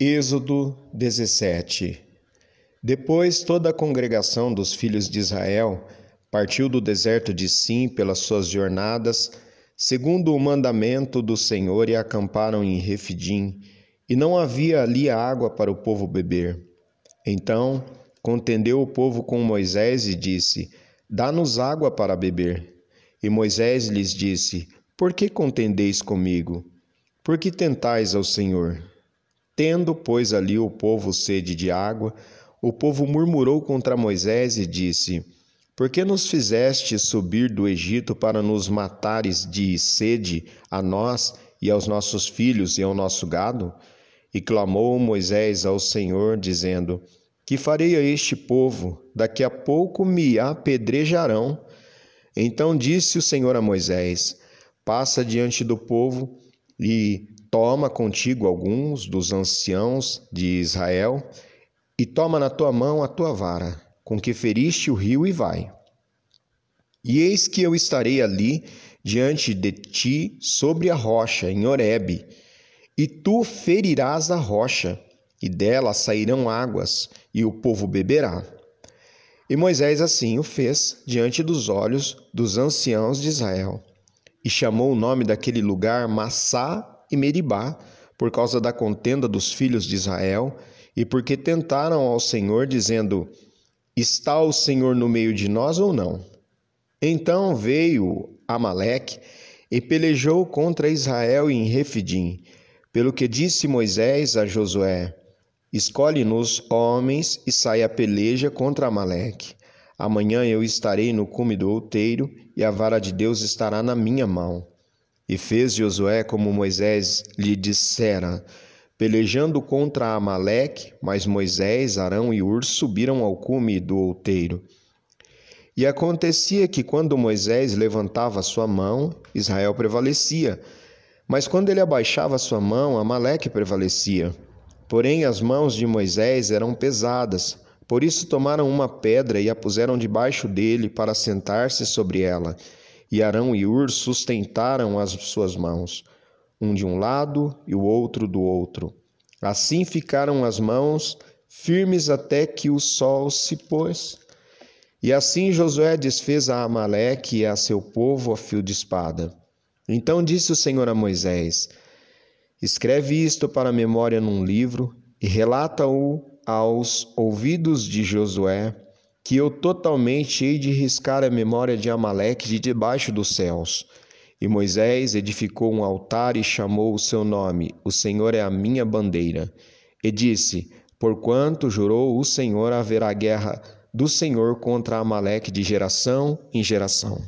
Êxodo 17 Depois toda a congregação dos filhos de Israel partiu do deserto de Sim pelas suas jornadas, segundo o mandamento do Senhor, e acamparam em Refidim, e não havia ali água para o povo beber. Então contendeu o povo com Moisés e disse: Dá-nos água para beber. E Moisés lhes disse: Por que contendeis comigo? Por que tentais ao Senhor? Tendo, pois, ali o povo sede de água, o povo murmurou contra Moisés e disse: Por que nos fizeste subir do Egito para nos matares de sede a nós e aos nossos filhos e ao nosso gado? E clamou Moisés ao Senhor, dizendo: Que farei a este povo? Daqui a pouco me apedrejarão. Então disse o Senhor a Moisés: Passa diante do povo e Toma contigo alguns dos anciãos de Israel, e toma na tua mão a tua vara, com que feriste o rio, e vai. E eis que eu estarei ali diante de ti sobre a rocha, em Horebe, e tu ferirás a rocha, e dela sairão águas, e o povo beberá. E Moisés assim o fez diante dos olhos dos anciãos de Israel, e chamou o nome daquele lugar Massá e Meribá, por causa da contenda dos filhos de Israel, e porque tentaram ao Senhor, dizendo: Está o Senhor no meio de nós ou não? Então veio Amaleque e pelejou contra Israel em Refidim, pelo que disse Moisés a Josué: Escolhe-nos homens e sai a peleja contra Amaleque. Amanhã eu estarei no cume do outeiro, e a vara de Deus estará na minha mão. E fez Josué como Moisés lhe dissera, pelejando contra Amaleque, mas Moisés, Arão e Ur subiram ao cume do outeiro. E acontecia que quando Moisés levantava sua mão, Israel prevalecia, mas quando ele abaixava sua mão, Amaleque prevalecia. Porém as mãos de Moisés eram pesadas, por isso tomaram uma pedra e a puseram debaixo dele para sentar-se sobre ela e Arão e Ur sustentaram as suas mãos, um de um lado e o outro do outro. Assim ficaram as mãos firmes até que o sol se pôs. E assim Josué desfez a Amaleque e a seu povo a fio de espada. Então disse o Senhor a Moisés: Escreve isto para memória num livro e relata-o aos ouvidos de Josué que eu totalmente hei de riscar a memória de Amaleque de debaixo dos céus. E Moisés edificou um altar e chamou o seu nome: O Senhor é a minha bandeira. E disse: Porquanto jurou o Senhor, haverá guerra do Senhor contra Amaleque de geração em geração.